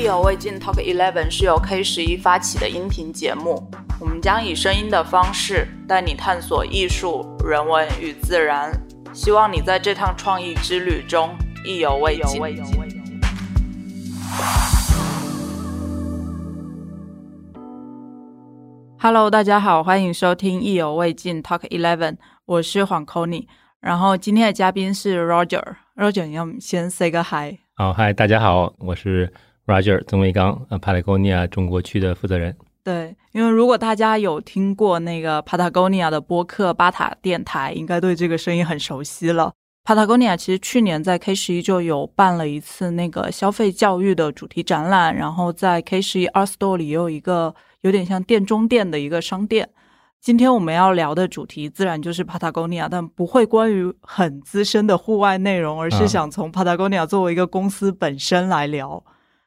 意犹未尽 Talk Eleven 是由 K 十一发起的音频节目，我们将以声音的方式带你探索艺术、人文与自然，希望你在这趟创意之旅中意犹未尽。Hello，大家好，欢迎收听意犹未尽 Talk Eleven，我是黄 c o n y 然后今天的嘉宾是 Roger，Roger，你要先 say 个 hi。好，嗨，大家好，我是 Roger 曾维刚，呃，Patagonia 中国区的负责人。对，因为如果大家有听过那个 Patagonia 的播客巴塔电台，应该对这个声音很熟悉了。Patagonia 其实去年在 K 十一就有办了一次那个消费教育的主题展览，然后在 K 十一 Art Store 里也有一个有点像店中店的一个商店。今天我们要聊的主题自然就是 Patagonia，但不会关于很资深的户外内容，而是想从 Patagonia 作为一个公司本身来聊。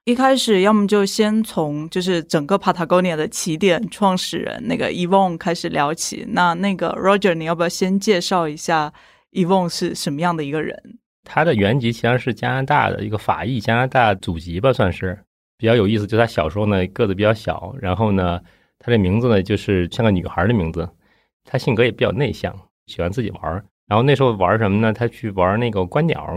一开始，要么就先从就是整个 Patagonia 的起点创始人那个 Evon 开始聊起。那那个 Roger，你要不要先介绍一下 Evon 是什么样的一个人？他的原籍其实是加拿大的一个法裔加拿大祖籍吧，算是比较有意思。就他小时候呢个子比较小，然后呢。他这名字呢，就是像个女孩的名字。他性格也比较内向，喜欢自己玩。然后那时候玩什么呢？他去玩那个观鸟。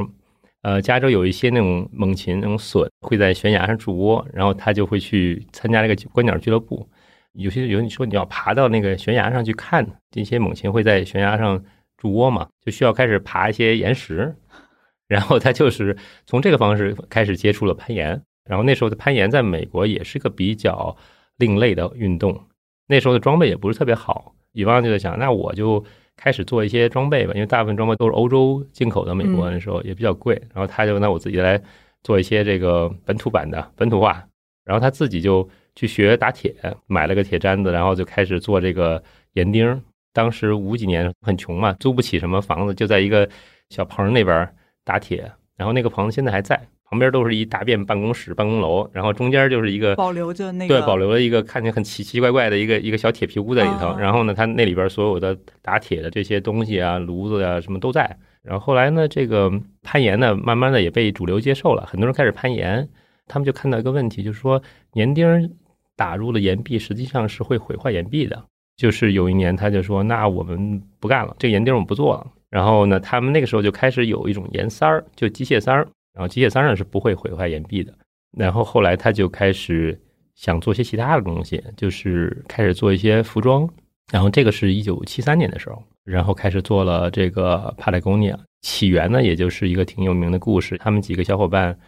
呃，加州有一些那种猛禽、那种隼会在悬崖上筑窝，然后他就会去参加那个观鸟俱乐部。有些有你说你要爬到那个悬崖上去看这些猛禽会在悬崖上筑窝嘛，就需要开始爬一些岩石。然后他就是从这个方式开始接触了攀岩。然后那时候的攀岩在美国也是个比较。另类的运动，那时候的装备也不是特别好。以往就在想，那我就开始做一些装备吧，因为大部分装备都是欧洲进口的，美国那时候也比较贵。然后他就那我自己来做一些这个本土版的本土化。然后他自己就去学打铁，买了个铁砧子，然后就开始做这个岩钉。当时五几年很穷嘛，租不起什么房子，就在一个小棚那边打铁。然后那个棚子现在还在。旁边都是一大片办公室、办公楼，然后中间就是一个保留着那个对，保留了一个看起来很奇奇怪怪的一个一个小铁皮屋在里头。然后呢，它那里边所有的打铁的这些东西啊、炉子啊什么都在。然后后来呢，这个攀岩呢，慢慢的也被主流接受了，很多人开始攀岩。他们就看到一个问题，就是说岩钉打入了岩壁，实际上是会毁坏岩壁的。就是有一年他就说：“那我们不干了，这个岩钉我们不做了。”然后呢，他们那个时候就开始有一种岩塞儿，就机械塞儿。然后机械三上是不会毁坏岩壁的。然后后来他就开始想做些其他的东西，就是开始做一些服装。然后这个是一九七三年的时候，然后开始做了这个 Patagonia。起源呢，也就是一个挺有名的故事。他们几个小伙伴，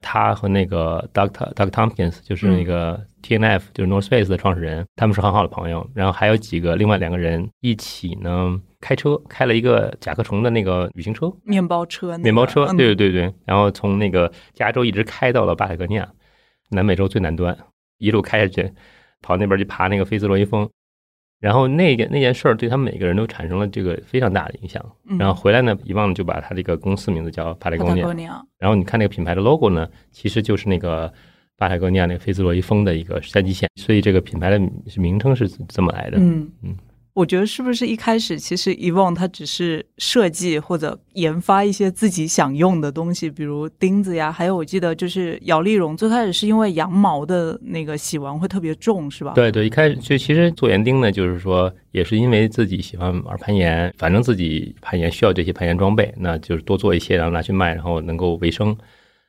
他和那个 Doctor Doctor Tompkins，就是那个 T N F，就是 North Face 的创始人，他们是很好的朋友。然后还有几个另外两个人一起呢。开车开了一个甲壳虫的那个旅行车，面包车，面包车，对对对对，然后从那个加州一直开到了巴塔哥尼亚，南美洲最南端，一路开下去，跑那边去爬那个菲斯罗伊峰，然后那个那件事儿对他们每个人都产生了这个非常大的影响。然后回来呢，遗忘就把他这个公司名字叫巴塔哥尼亚。然后你看那个品牌的 logo 呢，其实就是那个巴塔哥尼亚那个菲斯罗伊峰的一个山脊线，所以这个品牌的名称是这么来的。嗯嗯。我觉得是不是一开始其实 Evon 它只是设计或者研发一些自己想用的东西，比如钉子呀，还有我记得就是摇粒绒，最开始是因为羊毛的那个洗完会特别重，是吧？对对，一开始就其实做园丁呢，就是说也是因为自己喜欢玩攀岩，反正自己攀岩需要这些攀岩装备，那就是多做一些，然后拿去卖，然后能够维生。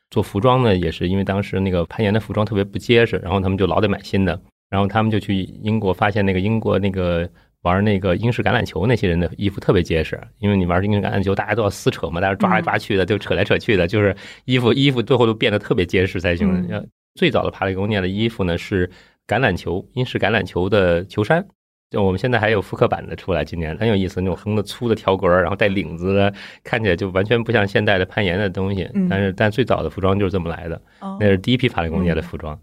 做服装呢，也是因为当时那个攀岩的服装特别不结实，然后他们就老得买新的，然后他们就去英国发现那个英国那个。玩那个英式橄榄球那些人的衣服特别结实，因为你玩英式橄榄球，大家都要撕扯嘛，大家抓来抓去的，就扯来扯去的，就是衣服衣服最后都变得特别结实才行。最早的帕雷贡尼亚的衣服呢是橄榄球英式橄榄球的球衫，就我们现在还有复刻版的出来，今年很有意思，那种横的粗的条格，然后带领子的，看起来就完全不像现代的攀岩的东西。但是但最早的服装就是这么来的，那是第一批帕雷贡尼亚的服装。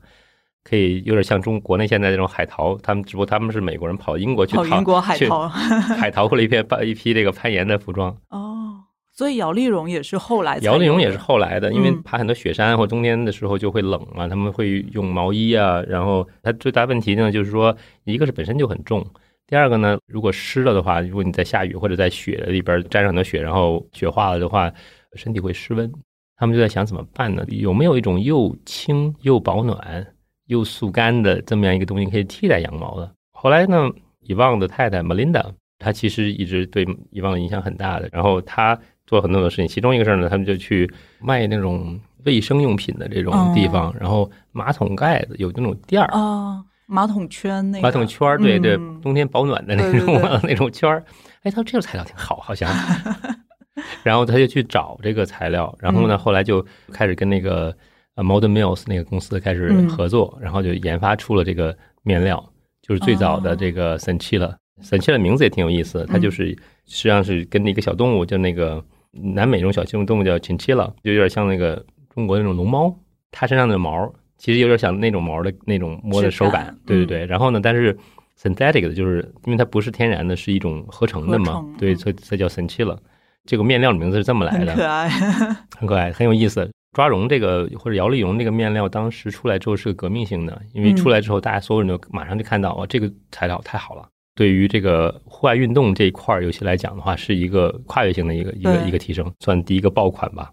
可以有点像中国内现在这种海淘，他们只不过他们是美国人跑英国去跑英国 海淘，海淘过了一片一批这个攀岩的服装。哦，所以摇粒绒也是后来，摇粒绒也是后来的，因为爬很多雪山或冬天的时候就会冷嘛，他们会用毛衣啊。然后它最大问题呢，就是说一个是本身就很重，第二个呢，如果湿了的话，如果你在下雨或者在雪里边沾上很多雪，然后雪化了的话，身体会失温。他们就在想怎么办呢？有没有一种又轻又保暖又速干的这么样一个东西可以替代羊毛的？后来呢，伊旺的太太 Melinda，她其实一直对伊旺的影响很大的。然后她做了很多的事情，其中一个事儿呢，他们就去卖那种卫生用品的这种地方，然后马桶盖子有那种垫儿啊，马桶圈那个马桶圈儿，对对，嗯冬天保暖的那种 那种圈儿。哎，他说这个材料挺好，好像。然后他就去找这个材料，然后呢，嗯后来就开始跟那个呃 Modern Mills 那个公司开始嗯合作，然后就研发出了这个面料，就是最早的这个 Sanchila。Sanchila 名字也挺有意思的，它嗯就是实际上是跟那个小动物，就那个南美那种小动物叫 Chinchilla，就有点像那个中国那种龙猫，它身上的毛其实有点像那种毛的那种摸的手感对对对。然后呢，但是 synthetic 的就是因为它不是天然的，是一种合成的嘛对，嗯所以才叫 Sanchila。这个面料的名字是这么来的，很可爱。很可爱，很有意思。抓绒这个或者摇粒绒这个面料，当时出来之后是个革命性的，因为出来之后，大家所有人都马上就看到，哦，这个材料太好了。对于这个户外运动这一块儿，尤其来讲的话，是一个跨越性的一个一个一个提升，算第一个爆款吧。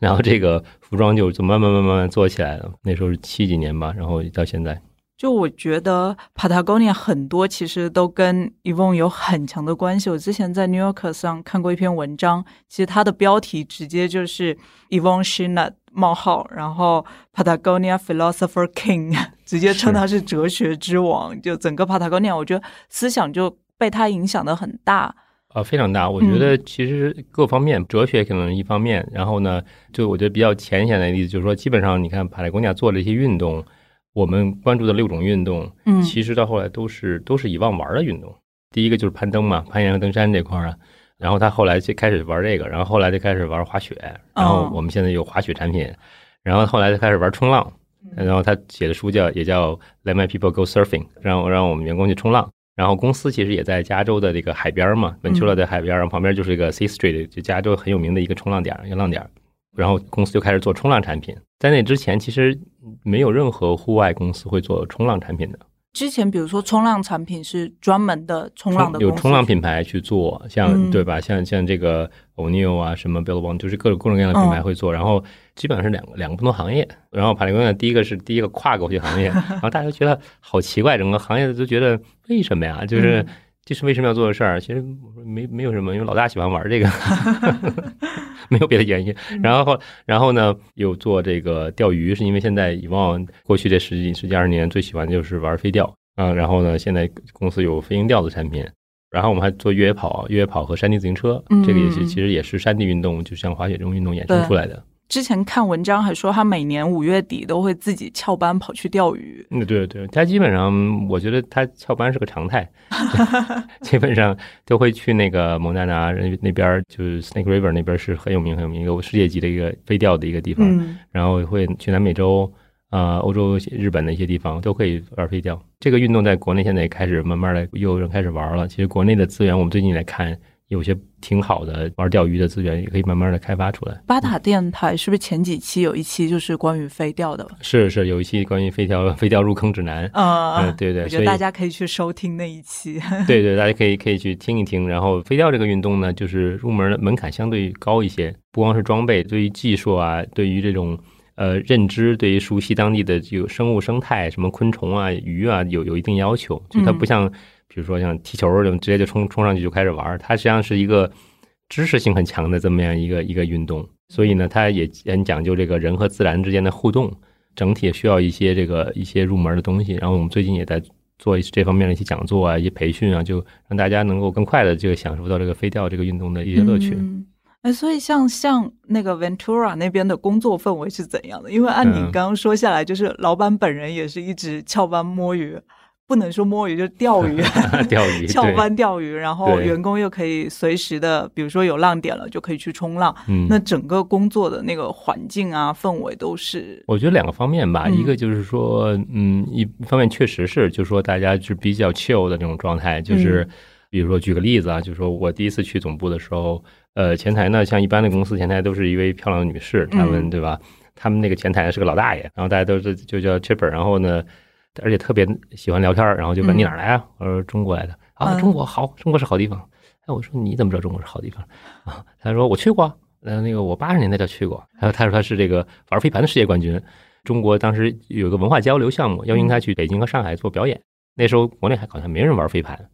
然后这个服装就就慢慢慢慢慢慢做起来了，那时候是七几年吧，然后到现在。就我觉得 Patagonia 很多其实都跟 Evon 有很强的关系。我之前在 New Yorker 上看过一篇文章，其实它的标题直接就是 Evon Shinat 冒号，然后 Patagonia Philosopher King，直接称他是哲学之王。就整个 Patagonia，我觉得思想就被他影响的很大。呃，非常大。我觉得其实各方面，哲学可能是一方面，然后呢，就我觉得比较浅显的例子，就是说，基本上你看帕莱贡尼亚做了一些运动，我们关注的六种运动，嗯其实到后来都是都是以往玩的运动。第一个就是攀登嘛，攀岩和登山这块儿啊。然后他后来就开始玩这个，然后后来就开始玩滑雪，然后我们现在有滑雪产品，然后后来就开始玩冲浪，然后他写的书叫也叫 Let My People Go Surfing，让让我们员工去冲浪。然后公司其实也在加州的这个海边嘛，本丘勒的海边，然后旁边就是一个 C Street，就加州很有名的一个冲浪点，一个浪点。然后公司就开始做冲浪产品。在那之前，其实没有任何户外公司会做冲浪产品的。之前比如说冲浪产品是专门的冲浪的有冲浪品牌去做，像、嗯对吧？像像这个 O'Neill 啊，什么 Billabong，就是各种各种各样的品牌会做。然后基本上是两个两个不同行业。然后帕雷贡呢，第一个是第一个跨过去行业，然后大家觉得好奇怪，整个行业都觉得为什么呀？就是。嗯这是为什么要做的事儿？其实没没有什么，因为老大喜欢玩这个，没有别的原因。然后，然后呢，又做这个钓鱼，是因为现在以往过去这十几、十几二十年最喜欢的就是玩飞钓啊。然后呢，现在公司有飞行钓的产品，然后我们还做越野跑、越野跑和山地自行车，嗯这个也是其实也是山地运动，就像滑雪这种运动衍生出来的。之前看文章还说他每年五月底都会自己翘班跑去钓鱼。嗯，对对，他基本上我觉得他翘班是个常态，基本上都会去那个蒙大拿那边，就是 Snake River 那边是很有名很有名一个世界级的一个飞钓的一个地方，嗯然后会去南美洲。啊、欧洲、日本的一些地方都可以玩飞钓。这个运动在国内现在也开始慢慢的又有人开始玩了。其实国内的资源，我们最近来看，有些挺好的玩钓鱼的资源，也可以慢慢的开发出来。巴塔电台是不是前几期有一期就是关于飞钓的？是是，有一期关于飞钓飞钓入坑指南。啊，嗯，对对，我觉得大家可以去收听那一期。对对，大家可以可以去听一听。然后飞钓这个运动呢，就是入门的门槛相对高一些，不光是装备，对于技术啊，对于这种呃认知，对于熟悉当地的这个生物生态，什么昆虫啊、鱼啊，有有一定要求。就它不像，比如说像踢球这种，直接就冲冲上去就开始玩儿，它实际上是一个知识性很强的这么样一个一个运动。所以呢，它也很讲究这个人和自然之间的互动，整体也需要一些这个一些入门的东西。然后我们最近也在做一些这方面的一些讲座啊，一些培训啊，就让大家能够更快的这个享受到这个飞钓这个运动的一些乐趣。嗯哎，所以像像那个 Ventura 那边的工作氛围是怎样的？因为按你嗯刚刚说下来，就是老板本人也是一直翘班摸鱼，不能说摸鱼，就是钓鱼，钓鱼 翘班钓鱼，然后员工又可以随时的，比如说有浪点了就可以去冲浪。嗯，那整个工作的那个环境啊、氛围都是，我觉得两个方面吧，嗯。一个就是说，嗯，一方面确实是，就是说大家是比较 chill 的这种状态，就是嗯。比如说举个例子啊，就是说我第一次去总部的时候，呃，前台呢，像一般的公司前台都是一位漂亮的女士，她们嗯。对吧？他们那个前台是个老大爷，然后大家都是就叫 chipper，然后呢，而且特别喜欢聊天，然后就问嗯你哪儿来啊？我说中国来的啊，嗯中国好，中国是好地方。哎，我说你怎么知道中国是好地方啊？他说我去过。呃，那个我八十年代就去过。还有他说他是这个玩飞盘的世界冠军。中国当时有个文化交流项目，邀请他去北京和上海做表演。那时候国内还好像没人玩飞盘，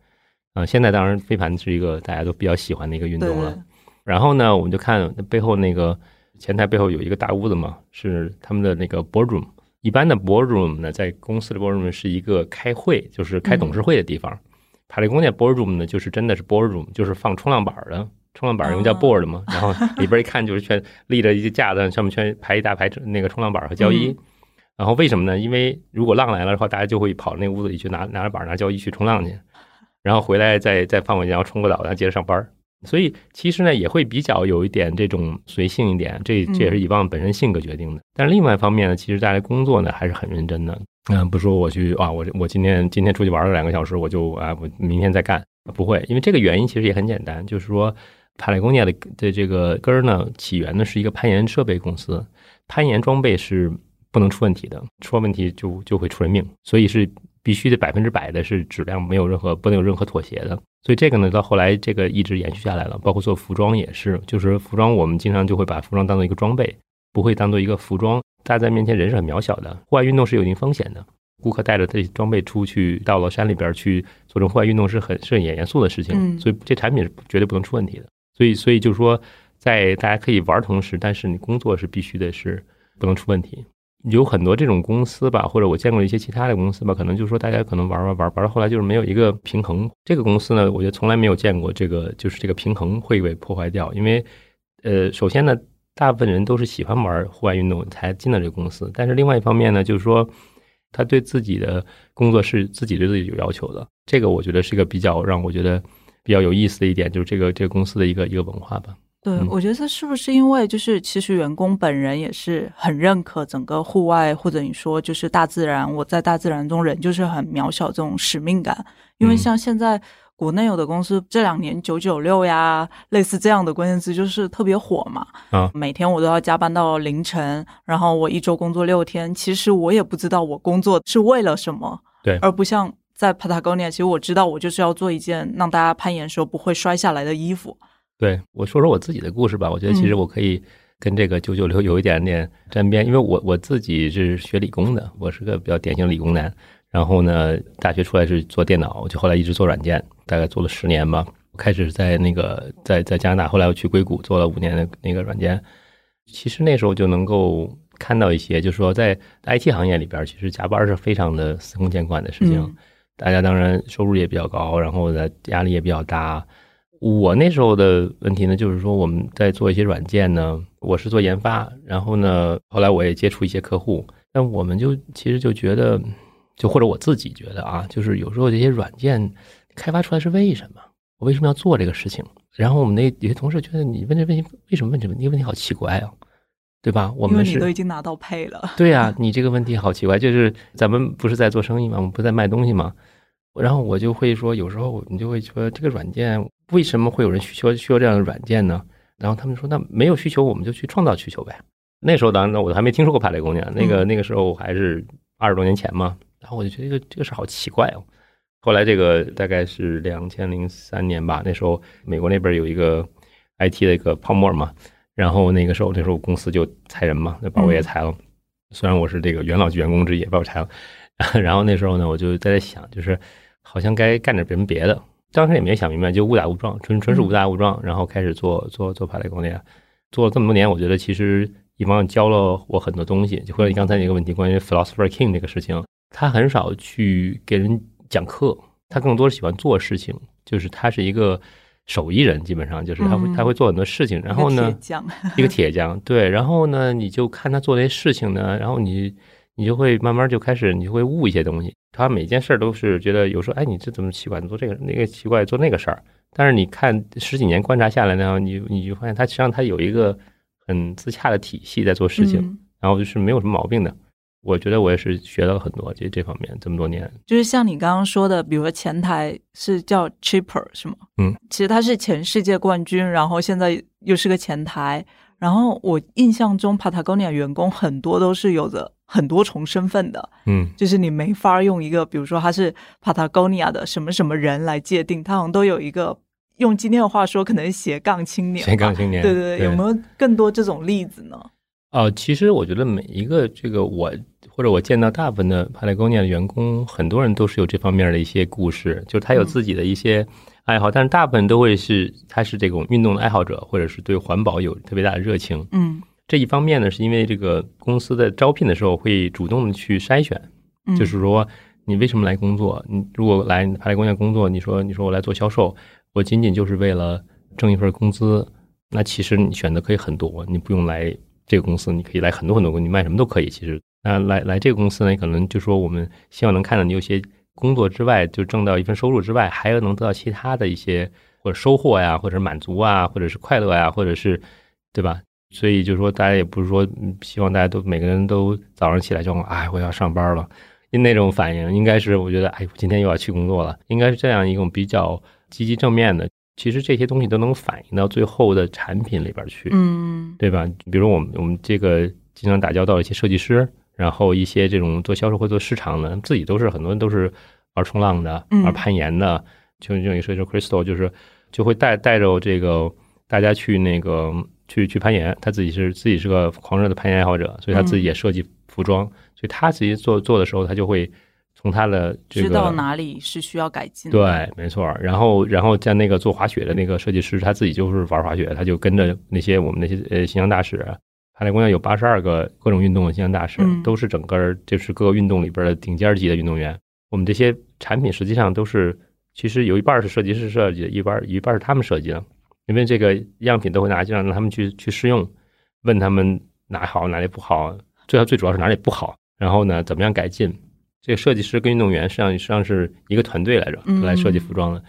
啊，现在当然飞盘是一个大家都比较喜欢的一个运动了。然后呢，我们就看背后那个前台背后有一个大屋子嘛，是他们的那个 boardroom。一般的 boardroom 呢，在公司的 boardroom 是一个开会，就是开董事会的地方。帕雷宫殿 boardroom 呢，就是真的是 boardroom，就是放冲浪板的，冲浪板因为叫 board 嘛。然后里边一看就是全立着一个架子，上面全排一大排那个冲浪板和胶衣。然后为什么呢？因为如果浪来了的话，大家就会跑那屋子里去拿拿着板拿胶衣去冲浪去，然后回来再再放回去，然后冲个澡，然后接着上班。所以其实呢，也会比较有一点这种随性一点，这这也是以往本身性格决定的。但是另外一方面呢，其实大家工作呢还是很认真的。嗯，不说我去啊，我我今天今天出去玩了两个小时，我就啊，我明天再干，不会，因为这个原因其实也很简单，就是说帕雷工业的的这个根儿呢，起源呢是一个攀岩设备公司，攀岩装备是不能出问题的，出了问题就就会出人命，所以是。必须得百分之百的是质量，没有任何不能有任何妥协的。所以这个呢，到后来这个一直延续下来了。包括做服装也是，就是服装我们经常就会把服装当做一个装备，不会当做一个服装。大家在面前人是很渺小的，户外运动是有一定风险的。顾客带着这装备出去到了山里边去做这种户外运动是很是很严肃的事情，所以这产品是绝对不能出问题的。所以所以就是说，在大家可以玩同时，但是你工作是必须的是不能出问题。有很多这种公司吧，或者我见过一些其他的公司吧，可能就是说大家可能玩玩玩玩到后来就是没有一个平衡。这个公司呢，我觉得从来没有见过这个，就是这个平衡会被破坏掉。因为，呃，首先呢，大部分人都是喜欢玩户外运动才进了这个公司，但是另外一方面呢，就是说他对自己的工作是自己对自己有要求的。这个我觉得是一个比较让我觉得比较有意思的一点，就是这个这个公司的一个一个文化吧。对，我觉得这是不是因为就是其实员工本人也是很认可整个户外，或者你说就是大自然，我在大自然中人就是很渺小这种使命感。因为像现在国内有的公司这两年九九六呀，类似这样的关键词就是特别火嘛。啊，每天我都要加班到凌晨，然后我一周工作六天，其实我也不知道我工作是为了什么。对，而不像在 Patagonia，其实我知道我就是要做一件让大家攀岩时候不会摔下来的衣服。对我说说我自己的故事吧，我觉得其实我可以跟这个九九六有一点点沾边，因为我我自己是学理工的，我是个比较典型的理工男。然后呢，大学出来是做电脑，就后来一直做软件，大概做了十年吧。开始在那个在在加拿大，后来我去硅谷做了五年的那个软件。其实那时候就能够看到一些，就是说在 IT 行业里边，其实加班是非常的司空见惯的事情。大家当然收入也比较高，然后呢压力也比较大。我那时候的问题呢，就是说我们在做一些软件呢，我是做研发，然后呢，后来我也接触一些客户，但我们就其实就觉得，就或者我自己觉得啊，就是有时候这些软件开发出来是为什么？我为什么要做这个事情？然后我们那有些同事觉得你问这问题，为什么问这问题？问题好奇怪啊，对吧？我们是都已经拿到配了。对呀，你这个问题好奇怪，就是咱们不是在做生意吗？我们不在卖东西吗？然后我就会说，有时候你就会说这个软件。为什么会有人需求需要这样的软件呢？然后他们说，那没有需求，我们就去创造需求呗。那时候当然我还没听说过帕雷姑娘，那个那个时候还是二十多年前嘛。然后我就觉得这个这个事好奇怪哦。后来这个大概是两千零三年吧，那时候美国那边有一个 IT 的一个泡沫嘛。然后那个时候那时候公司就裁人嘛，那把我也裁了。虽然我是这个元老级员工之一，把我裁了。然后那时候呢，我就在想，就是好像该干点什么别的。当时也没想明白，就误打误撞，纯纯是误打误撞，然后开始做做做帕雷宫殿，做了这么多年，我觉得其实一方教了我很多东西。就回到你刚才那个问题，关于 philosopher king 这个事情，他很少去给人讲课，他更多是喜欢做事情，就是他是一个手艺人，基本上就是他会他会做很多事情。然后呢，一个铁匠，对，然后呢，你就看他做那些事情呢，然后你。你就会慢慢就开始，你就会悟一些东西。他每件事儿都是觉得有时候，哎，你这怎么奇怪？做这个那个奇怪，做那个事儿。但是你看十几年观察下来呢，你你就发现他实际上他有一个很自洽的体系在做事情，然后就是没有什么毛病的。我觉得我也是学到了很多这这方面这么多年。就是像你刚刚说的，比如说前台是叫 Cheaper 是吗？嗯，其实他是前世界冠军，然后现在又是个前台。然后我印象中，Patagonia 员工很多都是有着很多重身份的，嗯，就是你没法用一个，比如说他是 Patagonia 的什么什么人来界定，他好像都有一个用今天的话说，可能斜杠青年。斜杠青年，对对对。有没有更多这种例子呢？哦，其实我觉得每一个这个我或者我见到大部分的 Patagonia 的员工，很多人都是有这方面的一些故事，就是他有自己的一些爱好，但是大部分都会是他是这种运动的爱好者，或者是对环保有特别大的热情。嗯，这一方面呢，是因为这个公司在招聘的时候会主动的去筛选，就是说你为什么来工作？你如果来 Patagonia 工作，你说你说我来做销售。我仅仅就是为了挣一份工资，那其实你选择可以很多，你不用来这个公司，你可以来很多很多，你卖什么都可以。其实，那来来这个公司呢，可能就说我们希望能看到你有些工作之外，就挣到一份收入之外，还要能得到其他的一些或者收获呀，或者满足啊，或者是快乐呀，或者是对吧？所以就是说，大家也不是说希望大家都每个人都早上起来就哎我要上班了，那种反应应该是我觉得哎今天又要去工作了，应该是这样一种比较。积极正面的，其实这些东西都能反映到最后的产品里边去，嗯，对吧？比如我们我们这个经常打交道的一些设计师，然后一些这种做销售或做市场的，自己都是很多人都是玩冲浪的，玩攀岩的，就就一个设计师 Crystal，就是就会带带着这个大家去那个去去攀岩，他自己是自己是个狂热的攀岩爱好者，所以他自己也设计服装，所以他自己做做的时候，他就会。从他的知道哪里是需要改进，对，没错。然后，然后在那个做滑雪的那个设计师，他自己就是玩滑雪，他就跟着那些我们那些呃形象大使，海内公园有八十二个各种运动的形象大使，都是整个就是各个运动里边的顶尖级的运动员。我们这些产品实际上都是，其实有一半是设计师设计的，一半一半是他们设计的，因为这个样品都会拿去让他们去去试用，问他们哪好哪里不好，最后最主要是哪里不好，然后呢怎么样改进。这个设计师跟运动员实际上实际上是一个团队来着，来设计服装的，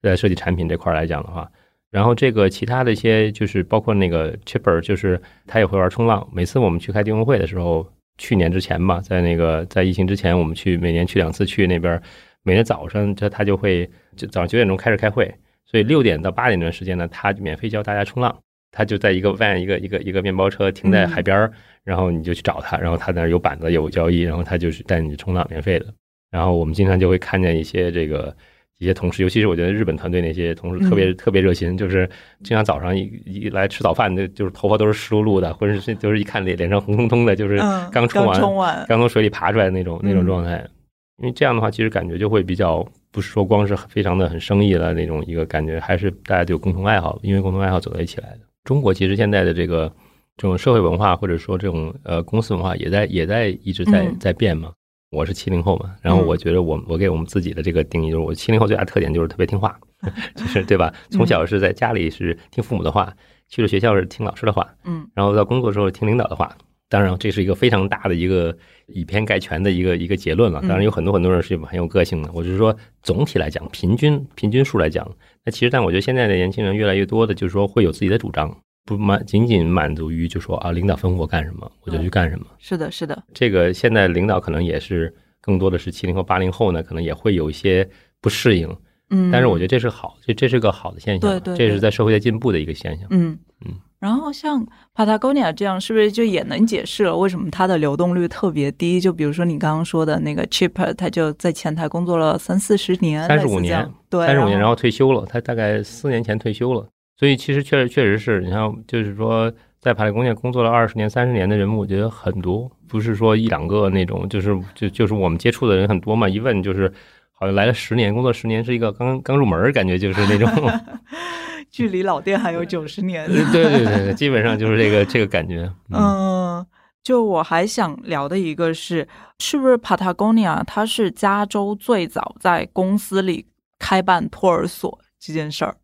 在设计产品这块来讲的话，然后这个其他的一些就是包括那个 Chipper，就是他也会玩冲浪。每次我们去开运动会的时候，去年之前吧，在那个在疫情之前，我们去每年去两次去那边，每天早上他他就会就早上九点钟开始开会，所以六点到八点这段时间呢，他免费教大家冲浪。他就在一个 van 一个一个一个面包车停在海边儿，然后你就去找他，然后他那儿有板子有交易，然后他就是带你去冲浪免费的。然后我们经常就会看见一些这个一些同事，尤其是我觉得日本团队那些同事特别特别热心，就是经常早上一一来吃早饭，就就是头发都是湿漉漉的，或者是就是一看脸脸上红彤彤的，就是刚冲完刚从水里爬出来的那种那种状态。因为这样的话，其实感觉就会比较不是说光是非常的很生意了那种一个感觉，还是大家都有共同爱好，因为共同爱好走在一起来的。中国其实现在的这个这种社会文化，或者说这种呃公司文化，也在也在一直在在变嘛。我是七零后嘛，然后我觉得我我给我们自己的这个定义就是，我七零后最大特点就是特别听话，就是对吧？从小是在家里是听父母的话，去了学校是听老师的话，嗯，然后到工作时候听领导的话。当然，这是一个非常大的一个以偏概全的一个一个结论了。当然，有很多很多人是很有个性的。我就是说，总体来讲，平均平均数来讲，那其实，但我觉得现在的年轻人越来越多的，就是说会有自己的主张，不满仅仅满足于就说啊，领导吩咐我干什么，我就去干什么。是的，是的。这个现在领导可能也是更多的是七零后、八零后呢，可能也会有一些不适应。嗯，但是我觉得这是好，这这是个好的现象。对对，这是在社会在进步的一个现象。嗯嗯。然后像 Patagonia 这样，是不是就也能解释了为什么它的流动率特别低？就比如说你刚刚说的那个 Chipper，他就在前台工作了三四十年，三十五年，对，三十五年，然后退休了。他大概四年前退休了，所以其实确实确实是你像，就是说在 Patagonia 工作了二十年、三十年的人，我觉得很多，不是说一两个那种，就是就就是我们接触的人很多嘛。一问就是好像来了十年，工作十年是一个刚刚入门，感觉就是那种。距离老店还有九十年，对对对对，基本上就是这个 这个感觉。嗯，就我还想聊的一个是，是不是 Patagonia 它是加州最早在公司里开办托儿所这件事儿？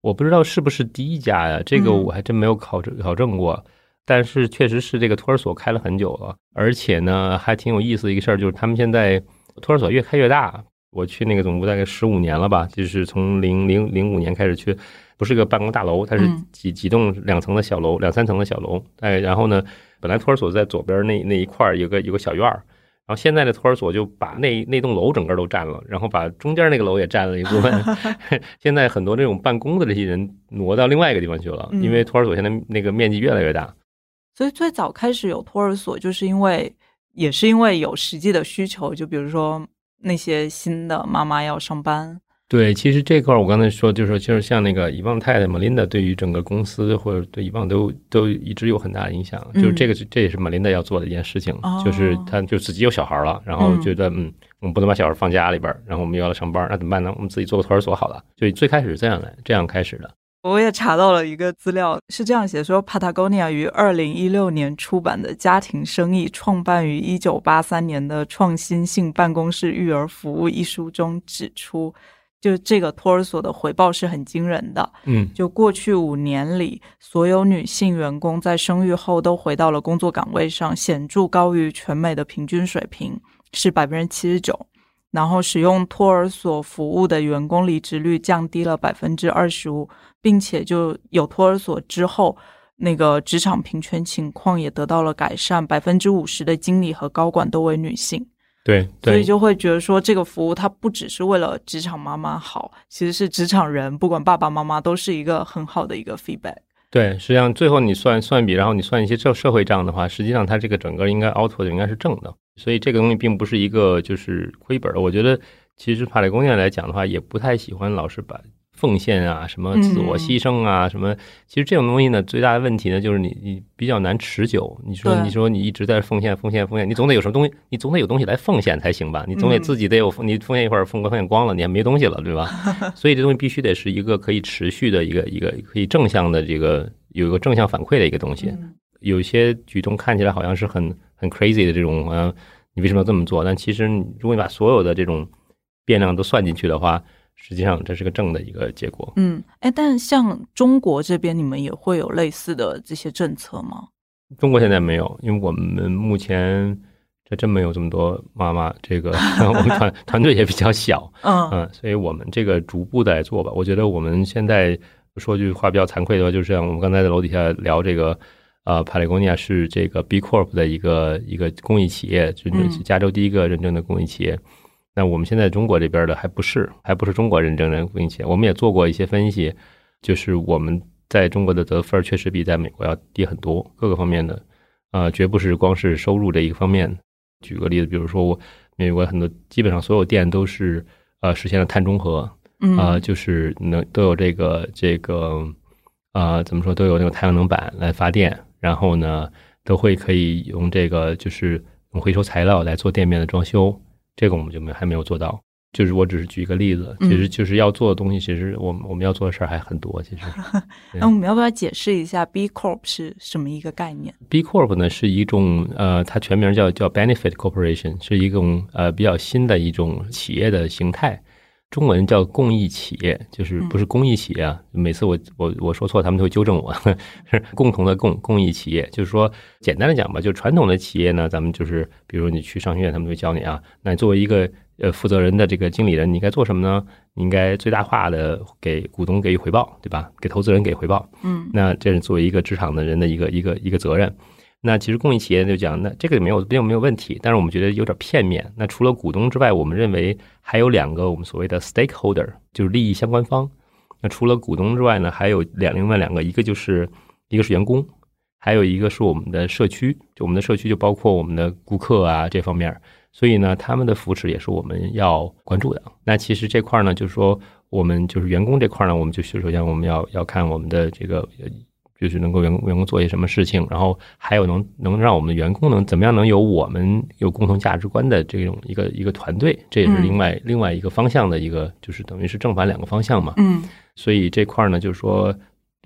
我不知道是不是第一家呀，这个我还真没有考证考证过。但是确实是这个托儿所开了很久了，而且呢还挺有意思的一个事儿，就是他们现在托儿所越开越大。我去那个总部大概十五年了吧，就是从零零零五年开始去。不是个办公大楼，它是几几栋两层的小楼，两三层的小楼。哎，然后呢，本来托儿所在左边那那一块有个有个小院儿，然后现在的托儿所就把那那栋楼整个都占了，然后把中间那个楼也占了一部分。现在很多这种办公的这些人挪到另外一个地方去了，因为托儿所现在那个面积越来越大。所以最早开始有托儿所，就是因为也是因为有实际的需求，就比如说那些新的妈妈要上班。对，其实这块儿我刚才说，就是说，就是像那个伊旺太太 Melinda 对于整个公司或者对伊旺都都一直有很大的影响。就是这个，这也是 Melinda 要做的一件事情，就是他就自己有小孩了，然后觉得嗯，我们不能把小孩放家里边，然后我们又要上班，那怎么办呢？我们自己做个托儿所好了。所以最开始是这样来，这样开始的。我也查到了一个资料，是这样写说：Patagonia 于二零一六年出版的《家庭生意创办于一九八三年的创新性办公室育儿服务》一书中指出。就这个托儿所的回报是很惊人的，嗯，就过去五年里，所有女性员工在生育后都回到了工作岗位上，显著高于全美的平均水平，是百分之七十九。然后使用托儿所服务的员工离职率降低了百分之二十五，并且就有托儿所之后，那个职场平权情况也得到了改善，百分之五十的经理和高管都为女性。对，所以就会觉得说，这个服务它不只是为了职场妈妈好，其实是职场人，不管爸爸妈妈，都是一个很好的一个 feedback。对，实际上最后你算算笔，然后你算一些社社会账的话，实际上它这个整个应该 output 应该是正的，所以这个东西并不是一个就是亏本。我觉得其实法律工业来讲的话，也不太喜欢老是把。奉献啊，什么自我牺牲啊，什么？其实这种东西呢，最大的问题呢，就是你你比较难持久。你说你说你一直在奉献奉献奉献，你总得有什么东西，你总得有东西来奉献才行吧？你总得自己得有，你奉献一会儿奉奉献光了，你还没东西了，对吧？所以这东西必须得是一个可以持续的一个一个可以正向的这个有一个正向反馈的一个东西。有些举动看起来好像是很很 crazy 的这种，好像你为什么要这么做？但其实如果你把所有的这种变量都算进去的话。实际上这是个正的一个结果。嗯，哎，但像中国这边，你们也会有类似的这些政策吗？中国现在没有，因为我们目前这真没有这么多妈妈。这个 我们团团队也比较小，嗯嗯，所以我们这个逐步在做吧。我觉得我们现在说句话比较惭愧的话，就是像我们刚才在楼底下聊这个，呃，帕雷贡尼亚是这个 B Corp 的一个一个公益企业，就是加州第一个认证的公益企业。那我们现在中国这边的还不是，还不是中国认证的并且。我们也做过一些分析，就是我们在中国的得分确实比在美国要低很多，各个方面的，呃，绝不是光是收入这一个方面。举个例子，比如说我美国很多基本上所有店都是呃实现了碳中和，啊，就是能都有这个这个啊怎么说都有那个太阳能板来发电，然后呢都会可以用这个就是用回收材料来做店面的装修。这个我们就没还没有做到，就是我只是举一个例子，其实就是要做的东西，其实我们我们要做的事儿还很多。其实 那我们要不要解释一下 B Corp 是什么一个概念？B Corp 呢是一种呃，它全名叫叫 Benefit Corporation，是一种呃比较新的一种企业的形态。中文叫公益企业，就是不是公益企业啊。每次我我我说错，他们都会纠正我。是共同的共公益企业，就是说简单的讲吧，就传统的企业呢，咱们就是比如你去商学院，他们会教你啊。那作为一个呃负责人的这个经理人，你应该做什么呢？你应该最大化的给股东给予回报，对吧？给投资人给回报。嗯，那这是作为一个职场的人的一个一个一个责任。那其实公益企业就讲，那这个没有并没有问题，但是我们觉得有点片面。那除了股东之外，我们认为还有两个我们所谓的 stakeholder，就是利益相关方。那除了股东之外呢，还有两另外两个，一个就是一个是员工，还有一个是我们的社区。就我们的社区就包括我们的顾客啊这方面，所以呢，他们的扶持也是我们要关注的。那其实这块呢，就是说我们就是员工这块呢，我们就首先我们要要看我们的这个。就是能够员工员工做些什么事情，然后还有能能让我们的员工能怎么样能有我们有共同价值观的这种一个一个团队，这也是另外另外一个方向的一个，就是等于是正反两个方向嘛。嗯，所以这块呢，就是说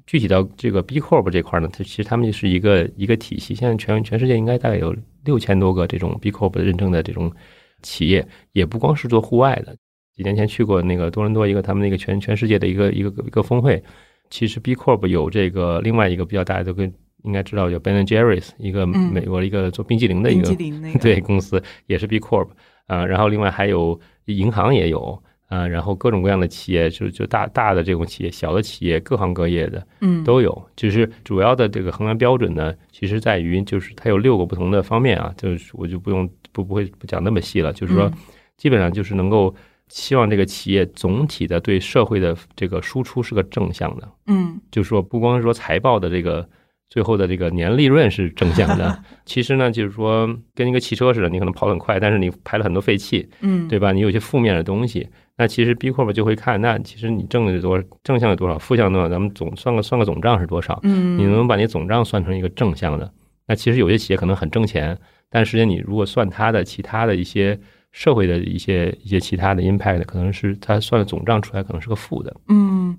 具体到这个 B Corp 这块呢，它其实他们就是一个一个体系。现在全全世界应该大概有六千多个这种 B Corp 认证的这种企业，也不光是做户外的。几年前去过那个多伦多一个他们那个全全世界的一个一个一个峰会。其实 B Corp 有这个另外一个比较大家都跟应该知道叫 Ben and Jerry's，一个美国一个做冰激凌的一个 对公司，也是 B Corp 啊。然后另外还有银行也有啊，然后各种各样的企业，就就大大的这种企业，小的企业，各行各业的嗯都有。就是主要的这个衡量标准呢，其实在于就是它有六个不同的方面啊，就是我就不用不不会不讲那么细了，就是说基本上就是能够。希望这个企业总体的对社会的这个输出是个正向的，嗯，就是说不光是说财报的这个最后的这个年利润是正向的，其实呢就是说跟一个汽车似的，你可能跑很快，但是你排了很多废气，嗯，对吧？你有些负面的东西，那那其实 B Corp 就会看，那其实你挣的多正向有多少，负向多少，咱们总算个算个总账是多少？嗯，你能把你总账算成一个正向的？那其实有些企业可能很挣钱，但实际上你如果算它的其他的一些社会的一些一些其他的 impact，可能是它算的总账出来可能是个负的。嗯，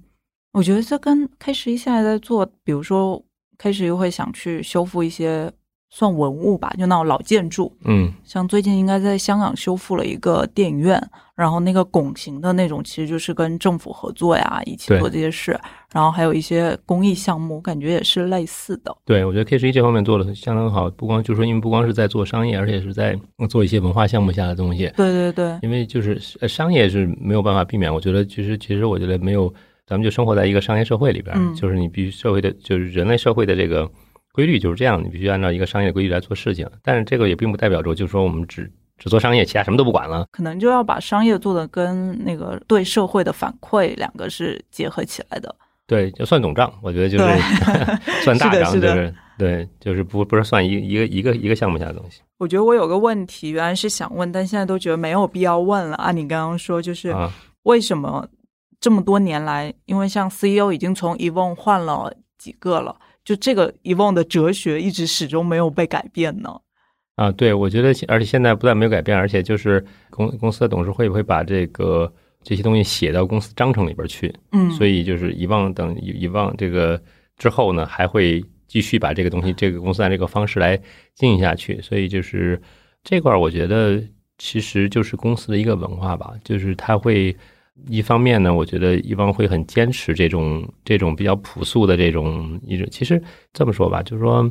我觉得这跟 K 十一现在在做，比如说 K 十一会想去修复一些。算文物吧，就那种老建筑。嗯，像最近应该在香港修复了一个电影院，然后那个拱形的那种，其实就是跟政府合作呀，一起做这些事。然后还有一些公益项目，感觉也是类似的。对，我觉得 K 十一这方面做的相当好，不光就是说，因为不光是在做商业，而且是在做一些文化项目下的东西。对对对，因为就是商业是没有办法避免。我觉得其实其实我觉得没有，咱们就生活在一个商业社会里边，就是你必须社会的，就是人类社会的这个。规律就是这样，你必须按照一个商业规律来做事情。但是这个也并不代表着，就是说我们只只做商业，其他什么都不管了。可能就要把商业做的跟那个对社会的反馈两个是结合起来的。对，就算总账，我觉得就是 算大账，就是对，就是不不是算一一个一个一个项目下的东西。我觉得我有个问题，原来是想问，但现在都觉得没有必要问了啊！你刚刚说就是为什么这么多年来，因为像 CEO 已经从 Evon 换了几个了。就这个遗忘的哲学一直始终没有被改变呢。啊，对，我觉得，而且现在不但没有改变，而且就是公公司的董事会会把这个这些东西写到公司章程里边去。嗯，所以就是遗忘等遗忘这个之后呢，还会继续把这个东西，这个公司按这个方式来经营下去。所以就是这块儿，我觉得其实就是公司的一个文化吧，就是他会。一方面呢，我觉得一方会很坚持这种这种比较朴素的这种一种。其实这么说吧，就是说，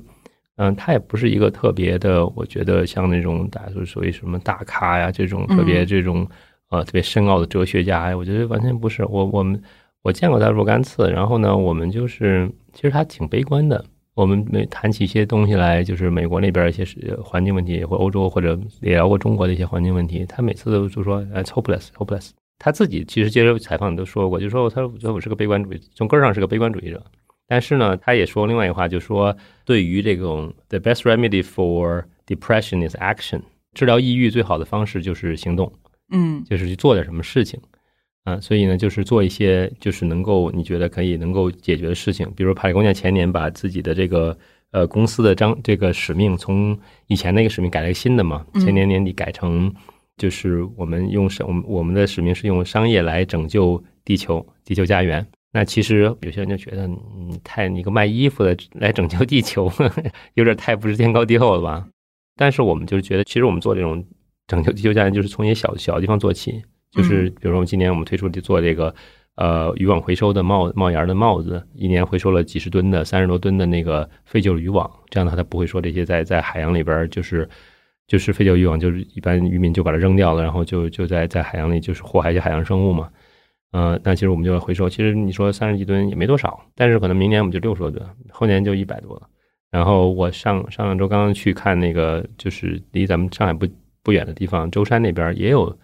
嗯，他也不是一个特别的，我觉得像那种大家说属于什么大咖呀，这种特别这种呃特别深奥的哲学家呀，我觉得完全不是。我我们我见过他若干次，然后呢，我们就是其实他挺悲观的。我们没谈起一些东西来，就是美国那边一些环境问题，或欧洲或者也聊过中国的一些环境问题，他每次都就说呃 hopeless，hopeless。他自己其实接受采访都说过，就说他说我是个悲观主义，从根儿上是个悲观主义者。但是呢，他也说另外一句话，就说对于这种 the best remedy for depression is action，治疗抑郁最好的方式就是行动，嗯，就是去做点什么事情，啊，所以呢，就是做一些就是能够你觉得可以能够解决的事情，比如帕里公家前年把自己的这个呃公司的章这个使命从以前那个使命改了一个新的嘛，前年年底改成。就是我们用商，我们我们的使命是用商业来拯救地球，地球家园。那其实有些人就觉得嗯太你个卖衣服的来拯救地球，有点太不知天高地厚了吧？但是我们就是觉得，其实我们做这种拯救地球家园，就是从一些小小地方做起。就是比如说，今年我们推出的做这个呃渔网回收的帽帽檐的帽子，一年回收了几十吨的三十多吨的那个废旧渔网，这样的话，它不会说这些在在海洋里边就是。就是废旧渔网，就是一般渔民就把它扔掉了，然后就就在在海洋里就是祸害一些海洋生物嘛。呃，那其实我们就要回收。其实你说三十几吨也没多少，但是可能明年我们就六十多吨，后年就一百多了。然后我上上两周刚刚去看那个，就是离咱们上海不不远的地方，舟山那边也有。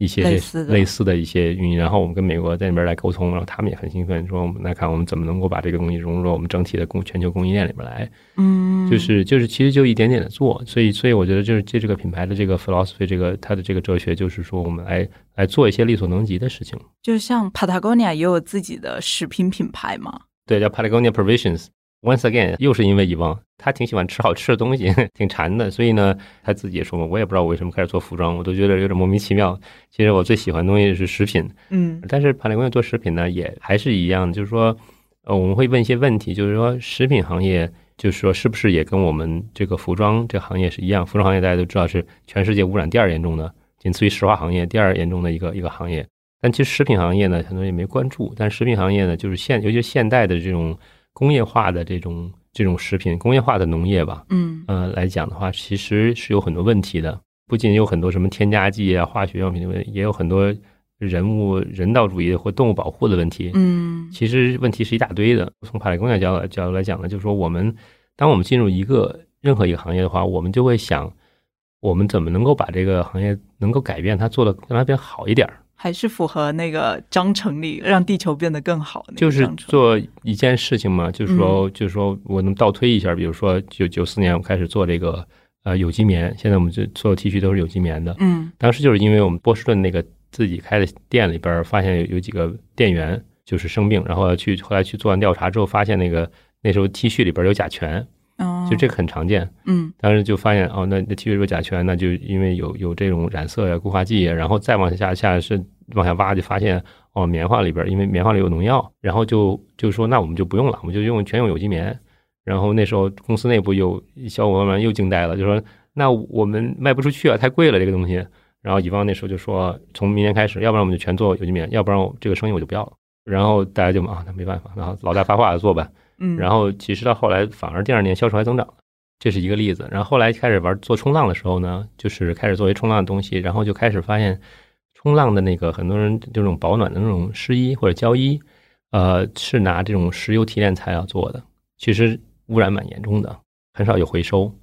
一些类似的一些运营，然后我们跟美国在那边来沟通，然后他们也很兴奋，说我们来看我们怎么能够把这个东西融入到我们整体的供全球供应链里面来。嗯，就是就是其实就一点点的做，所以所以我觉得就是借这个品牌的这个 philosophy，这个它的这个哲学就是说我们来来做一些力所能及的事情。就像 Patagonia 也有自己的食品品牌嘛？对，叫 Patagonia Provisions。Once again，又是因为遗忘，他挺喜欢吃好吃的东西，挺馋的，所以呢，他自己也说嘛，我也不知道我为什么开始做服装，我都觉得有点莫名其妙。其实我最喜欢的东西是食品，嗯，但是帕雷公业做食品呢，也还是一样，就是说，呃，我们会问一些问题，就是说，食品行业，就是说，是不是也跟我们这个服装这个行业是一样？服装行业大家都知道是全世界污染第二严重的，仅次于石化行业第二严重的一个一个行业。但其实食品行业呢，很多人也没关注，但食品行业呢，就是现，尤其是现代的这种。工业化的这种这种食品，工业化的农业吧，嗯，呃，来讲的话，其实是有很多问题的。不仅有很多什么添加剂啊、化学药品也有很多人物人道主义或动物保护的问题。嗯，其实问题是一大堆的。从帕累工业角角度来讲呢，就是说，我们当我们进入一个任何一个行业的话，我们就会想，我们怎么能够把这个行业能够改变它，做的让它变好一点儿。还是符合那个章程里，让地球变得更好。就是做一件事情嘛，就是说，就是说我能倒推一下，比如说九九四年我开始做这个呃有机棉，现在我们就所有 T 恤都是有机棉的。嗯，当时就是因为我们波士顿那个自己开的店里边发现有有几个店员就是生病，然后去后来去做完调查之后，发现那个那时候 T 恤里边有甲醛，哦，就这个很常见。嗯当时就发现哦，那那 T 恤有甲醛，那就因为有有这种染色呀、固化剂呀，然后再往下下是往下挖，就发现哦，棉花里边因为棉花里有农药，然后就就说那我们就不用了，我们就用全用有机棉。然后那时候公司内部有小伙伴们又惊呆了，就说那我们卖不出去啊，太贵了这个东西。然后乙方那时候就说，从明年开始，要不然我们就全做有机棉，要不然我这个生意我就不要了。然后大家就啊，那没办法，然后老大发话做吧。嗯，然后其实到后来反而第二年销售还增长了，这是一个例子。然后后来开始玩做冲浪的时候呢，就是开始作为冲浪的东西，然后就开始发现冲浪的那个很多人这种保暖的那种湿衣或者胶衣，呃，是拿这种石油提炼材料做的，其实污染蛮严重的，很少有回收。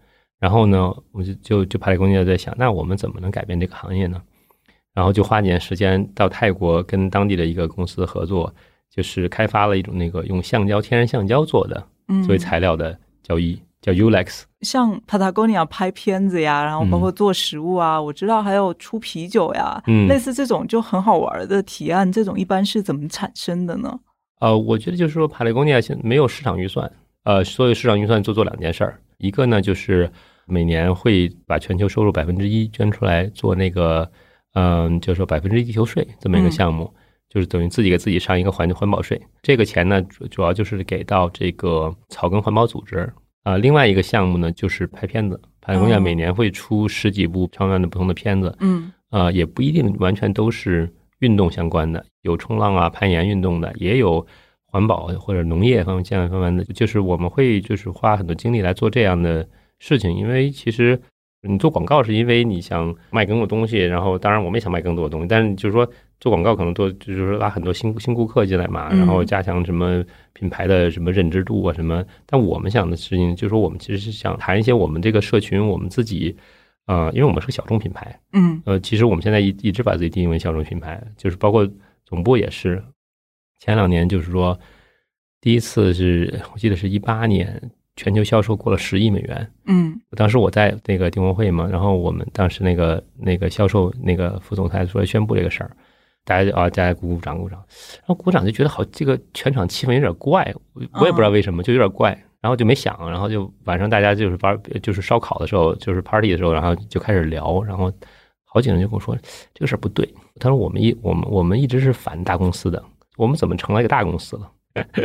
然后呢，我就就就帕雷工业在想，那我们怎么能改变这个行业呢？然后就花几年时间到泰国跟当地的一个公司合作，就是开发了一种那个用橡胶天然橡胶做的嗯作为材料的胶衣，叫 Ulex。像 Patagonia 拍片子呀，然后包括做食物啊，我知道还有出啤酒呀，嗯类似这种就很好玩的提案，这种一般是怎么产生的呢？呃，我觉得就是说，帕雷工业现没有市场预算，呃，所有市场预算就做两件事儿，一个呢就是每年会把全球收入百分之一捐出来做那个，嗯、就是说百分之一地球税这么一个嗯项目，就是等于自己给自己上一个环环保税。这个钱呢，主主要就是给到这个草根环保组织。啊、另外一个项目呢，就是拍片子，帕雷工业哦每年会出十几部长远的不同的片子，嗯呃，也不一定完全都是运动相关的，有冲浪啊、攀岩运动的，也有环保或者农业方面相关方面的。就是我们会就是花很多精力来做这样的事情，因为其实你做广告是因为你想卖更多东西，然后当然我们也想卖更多的东西，但是就是说做广告可能多就是说拉很多新新顾客进来嘛，嗯然后加强什么品牌的什么认知度啊什么。但我们想的事情就是说，我们其实是想谈一些我们这个社群我们自己。呃，因为我们是个小众品牌，嗯呃，其实我们现在一一直把自己定义为小众品牌，就是包括总部也是。前两年就是说，第一次是我记得是一八年，全球销售过了十亿美元。嗯。当时我在那个订货会嘛，然后我们当时那个那个销售那个副总裁出来宣布这个事儿，大家就啊，大家鼓鼓掌鼓掌，然后鼓掌就觉得好，这个全场气氛有点怪，我我也不知道为什么，就有点怪，然后就没想，然后就晚上大家就是玩就是烧烤的时候，就是 party 的时候，然后就开始聊，然后好几个人就跟我说这个事儿不对，他说我们一我们我们一直是反大公司的，我们怎么成了一个大公司了？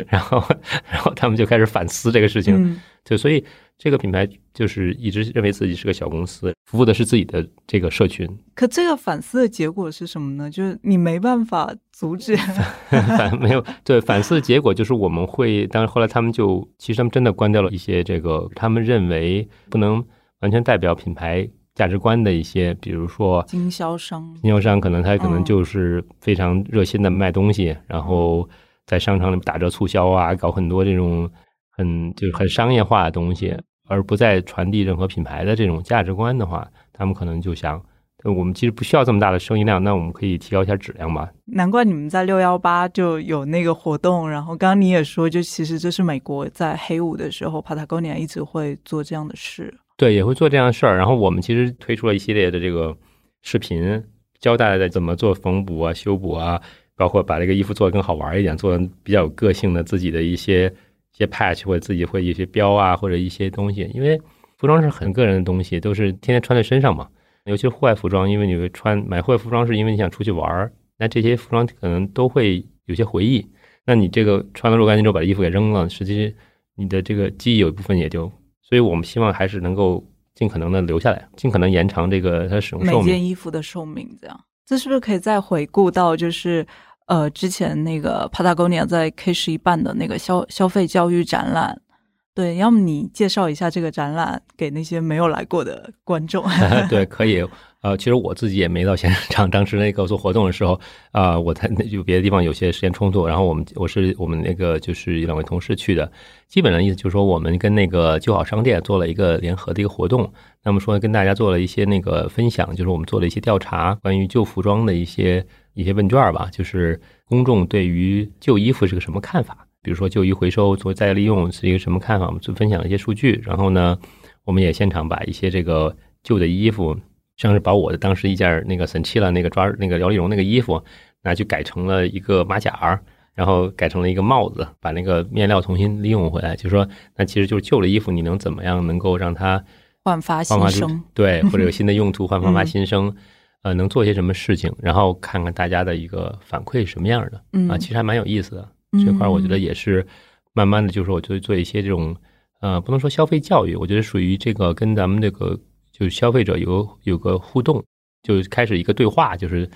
然后然后他们就开始反思这个事情，嗯就所以这个品牌就是一直认为自己是个小公司，服务的是自己的这个社群，可这个反思的结果是什么呢？就是你没办法阻止。反没有对反思的结果就是我们会，但是后来他们就其实他们真的关掉了一些这个他们认为不能完全代表品牌价值观的一些，比如说经销商，经销商可能他可能嗯就是非常热心的卖东西，然后在商场里面打折促销啊，搞很多这种很就是很商业化的东西，而不再传递任何品牌的这种价值观的话，他们可能就想，呃我们其实不需要这么大的生意量，那我们可以提高一下质量吧。难怪你们在六幺八就有那个活动。然后刚刚你也说，就其实这是美国在黑五的时候，Patagonia 一直会做这样的事。对，也会做这样的事儿。然后我们其实推出了一系列的这个视频，教大家怎么做缝补啊、修补啊，包括把这个衣服做得更好玩一点，做得比较有个性的自己的一些一些 patch 或者自己会一些标啊，或者一些东西。因为服装是很个人的东西，都是天天穿在身上嘛。尤其户外服装，因为你会穿买户外服装，是因为你想出去玩儿，那这些服装可能都会有些回忆。那你这个穿了若干年之后把衣服给扔了，实际你的这个记忆有一部分也就，所以我们希望还是能够尽可能的留下来，尽可能延长这个它使用寿命。每件衣服的寿命这样。这是不是可以再回顾到就是呃之前那个 Patagonia 在 K 十一办的那个消消费教育展览？对，要么你介绍一下这个展览给那些没有来过的观众。对，可以。呃，其实我自己也没到现场，当时那个做活动的时候，啊、我在那就别的地方有些时间冲突，然后我们我是我们那个就是两位同事去的，基本上意思就是说我们跟那个旧好商店做了一个联合的一个活动，那么说跟大家做了一些那个分享，就是我们做了一些调查，关于旧服装的一些一些问卷吧，就是公众对于旧衣服是个什么看法，比如说旧衣回收做再利用是一个什么看法，我们就分享了一些数据，然后呢，我们也现场把一些这个旧的衣服。像是把我的当时一件那个沈七了那个抓那个摇粒绒那个衣服拿去改成了一个马甲儿，然后改成了一个帽子，把那个面料重新利用回来，就说那其实就是旧的衣服，你能怎么样能够让它焕发新生。对，或者有新的用途，焕发嗯新生，呃，能做些什么事情，然后看看大家的一个反馈是什么样的嗯啊，其实还蛮有意思的。这块儿我觉得也是慢慢的，就是我就做一些这种呃，不能说消费教育，我觉得属于这个跟咱们这个就是消费者有有个互动，就开始一个对话，就是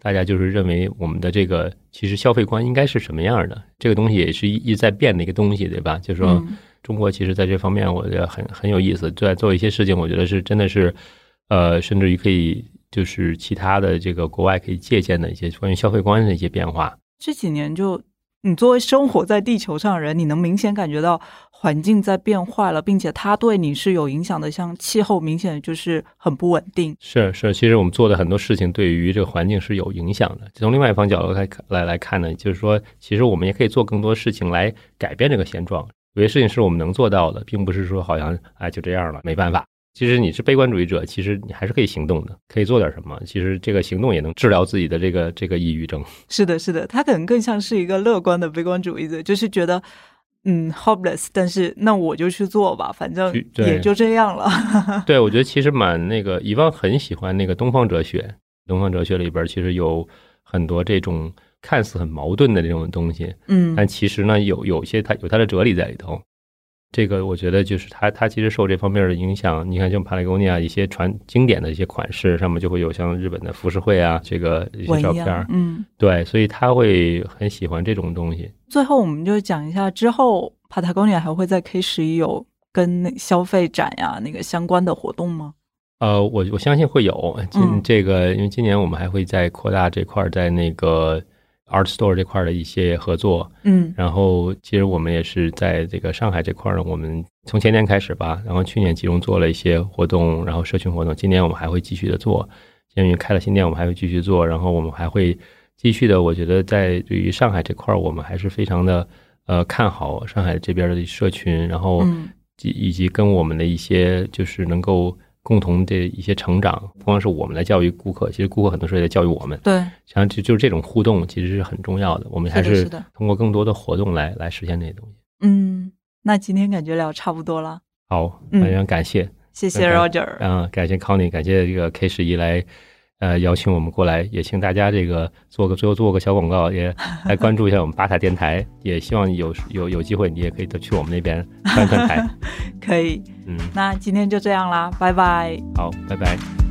大家就是认为我们的这个其实消费观应该是什么样的，这个东西也是一一直在变的一个东西，对吧？就是说。嗯中国其实在这方面，我觉得很很有意思，在做一些事情，我觉得是真的是，呃，甚至于可以就是其他的这个国外可以借鉴的一些关于消费观的一些变化。这几年就你作为生活在地球上的人，你能明显感觉到环境在变坏了，并且它对你是有影响的。像气候，明显就是很不稳定。是是，其实我们做的很多事情对于这个环境是有影响的。从另外一方角度来看来来看呢，就是说，其实我们也可以做更多事情来改变这个现状。有些事情是我们能做到的，并不是说好像哎就这样了，没办法。其实你是悲观主义者，其实你还是可以行动的，可以做点什么。其实这个行动也能治疗自己的这个这个抑郁症。是的，是的，他可能更像是一个乐观的悲观主义者，就是觉得嗯 hopeless，但是那我就去做吧，反正也就这样了。对，我觉得其实蛮那个，以往很喜欢那个东方哲学。东方哲学里边其实有很多这种看似很矛盾的这种东西，嗯但其实呢，有有些它有它的哲理在里头。这个我觉得就是它它其实受这方面的影响。你看，像帕雷贡尼亚一些传经典的一些款式上面就会有像日本的浮世绘啊，这个一些照片儿，嗯。对，所以他会很喜欢这种东西。最后，我们就讲一下之后，Patagonia 还会在 K 十一有跟那消费展呀那个相关的活动吗？呃，我我相信会有今嗯这个，因为今年我们还会再扩大这块儿在那个 Art Store 这块儿的一些合作。嗯然后，其实我们也是在这个上海这块儿呢，我们从前年开始吧，然后去年集中做了一些活动，然后社群活动，今年我们还会继续的做。因为开了新店，我们还会继续做，然后我们还会继续的。我觉得在对于上海这块儿，我们还是非常的呃看好上海这边的社群，然后嗯及以及跟我们的一些就是能够共同的一些成长，不光是我们来教育顾客，其实顾客很多时候也在教育我们。对，像就就是这种互动，其实是很重要的。我们还是通过更多的活动来来实现这些东西。嗯，那今天感觉聊差不多了，好，嗯非常感谢，谢谢 Roger。嗯，感谢 Conny，感谢这个 K 十一来。呃，邀请我们过来，也请大家这个做个最后做个小广告，也来关注一下我们巴塔电台。也希望有有有机会，你也可以去我们那边看看台。可以，嗯，那今天就这样啦，拜拜。好，拜拜。